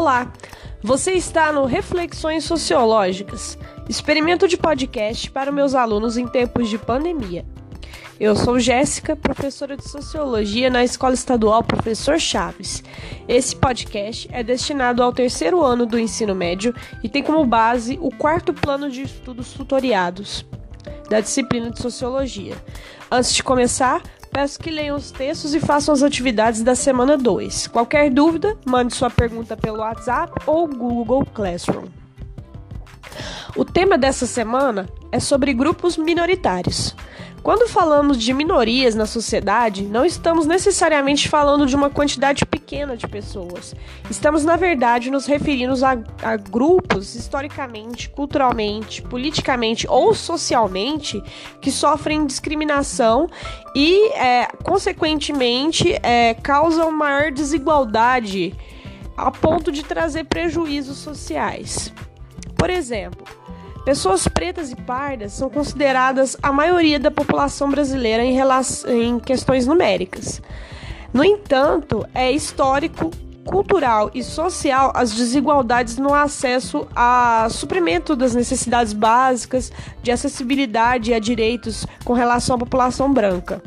Olá, você está no Reflexões Sociológicas, experimento de podcast para meus alunos em tempos de pandemia. Eu sou Jéssica, professora de Sociologia na Escola Estadual Professor Chaves. Esse podcast é destinado ao terceiro ano do ensino médio e tem como base o quarto plano de estudos tutoriados da disciplina de Sociologia. Antes de começar, Peço que leiam os textos e façam as atividades da semana 2. Qualquer dúvida, mande sua pergunta pelo WhatsApp ou Google Classroom. O tema dessa semana é sobre grupos minoritários. Quando falamos de minorias na sociedade, não estamos necessariamente falando de uma quantidade pequena de pessoas. Estamos, na verdade, nos referindo a, a grupos historicamente, culturalmente, politicamente ou socialmente que sofrem discriminação e, é, consequentemente, é, causam maior desigualdade a ponto de trazer prejuízos sociais. Por exemplo, Pessoas pretas e pardas são consideradas a maioria da população brasileira em, relação, em questões numéricas. No entanto, é histórico, cultural e social as desigualdades no acesso a suprimento das necessidades básicas de acessibilidade a direitos com relação à população branca,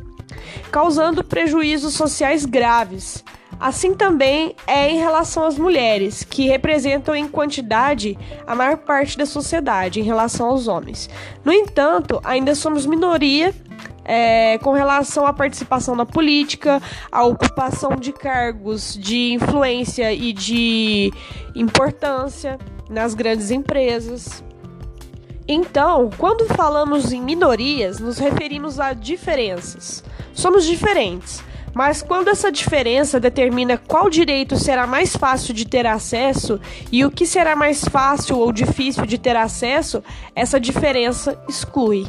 causando prejuízos sociais graves Assim também é em relação às mulheres, que representam em quantidade a maior parte da sociedade em relação aos homens. No entanto, ainda somos minoria é, com relação à participação na política, à ocupação de cargos de influência e de importância nas grandes empresas. Então, quando falamos em minorias, nos referimos a diferenças. Somos diferentes mas quando essa diferença determina qual direito será mais fácil de ter acesso e o que será mais fácil ou difícil de ter acesso, essa diferença exclui.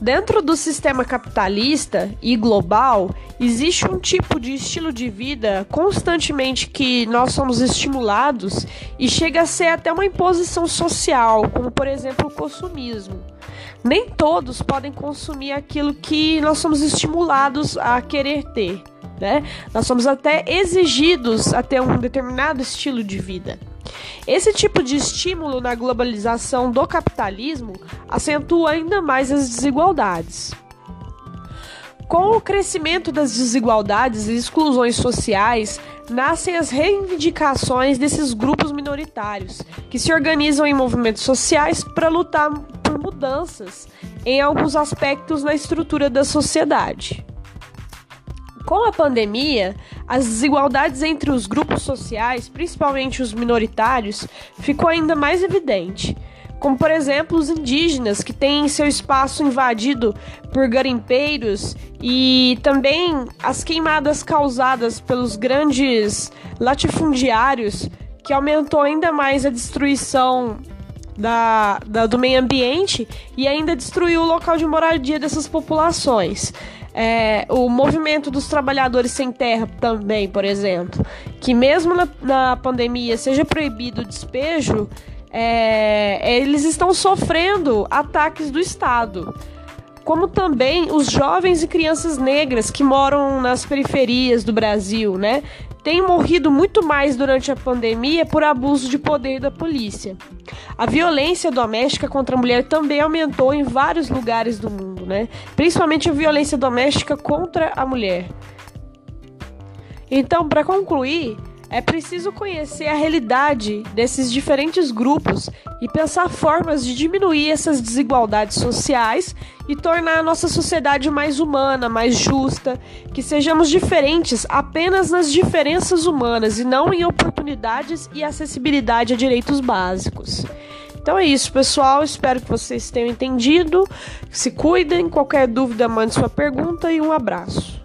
Dentro do sistema capitalista e global, existe um tipo de estilo de vida constantemente que nós somos estimulados e chega a ser até uma imposição social, como por exemplo o consumismo nem todos podem consumir aquilo que nós somos estimulados a querer ter, né? Nós somos até exigidos a ter um determinado estilo de vida. Esse tipo de estímulo na globalização do capitalismo acentua ainda mais as desigualdades. Com o crescimento das desigualdades e exclusões sociais, nascem as reivindicações desses grupos minoritários, que se organizam em movimentos sociais para lutar mudanças em alguns aspectos na estrutura da sociedade. Com a pandemia, as desigualdades entre os grupos sociais, principalmente os minoritários, ficou ainda mais evidente como por exemplo os indígenas que têm seu espaço invadido por garimpeiros e também as queimadas causadas pelos grandes latifundiários que aumentou ainda mais a destruição da, da, do meio ambiente e ainda destruiu o local de moradia dessas populações. É, o movimento dos trabalhadores sem terra também, por exemplo, que mesmo na, na pandemia seja proibido o despejo, é, eles estão sofrendo ataques do Estado. Como também os jovens e crianças negras que moram nas periferias do Brasil, né? Têm morrido muito mais durante a pandemia por abuso de poder da polícia. A violência doméstica contra a mulher também aumentou em vários lugares do mundo, né? Principalmente a violência doméstica contra a mulher. Então, para concluir, é preciso conhecer a realidade desses diferentes grupos e pensar formas de diminuir essas desigualdades sociais e tornar a nossa sociedade mais humana, mais justa, que sejamos diferentes apenas nas diferenças humanas e não em oportunidades e acessibilidade a direitos básicos. Então é isso, pessoal. Espero que vocês tenham entendido. Se cuidem. Qualquer dúvida, mande sua pergunta e um abraço.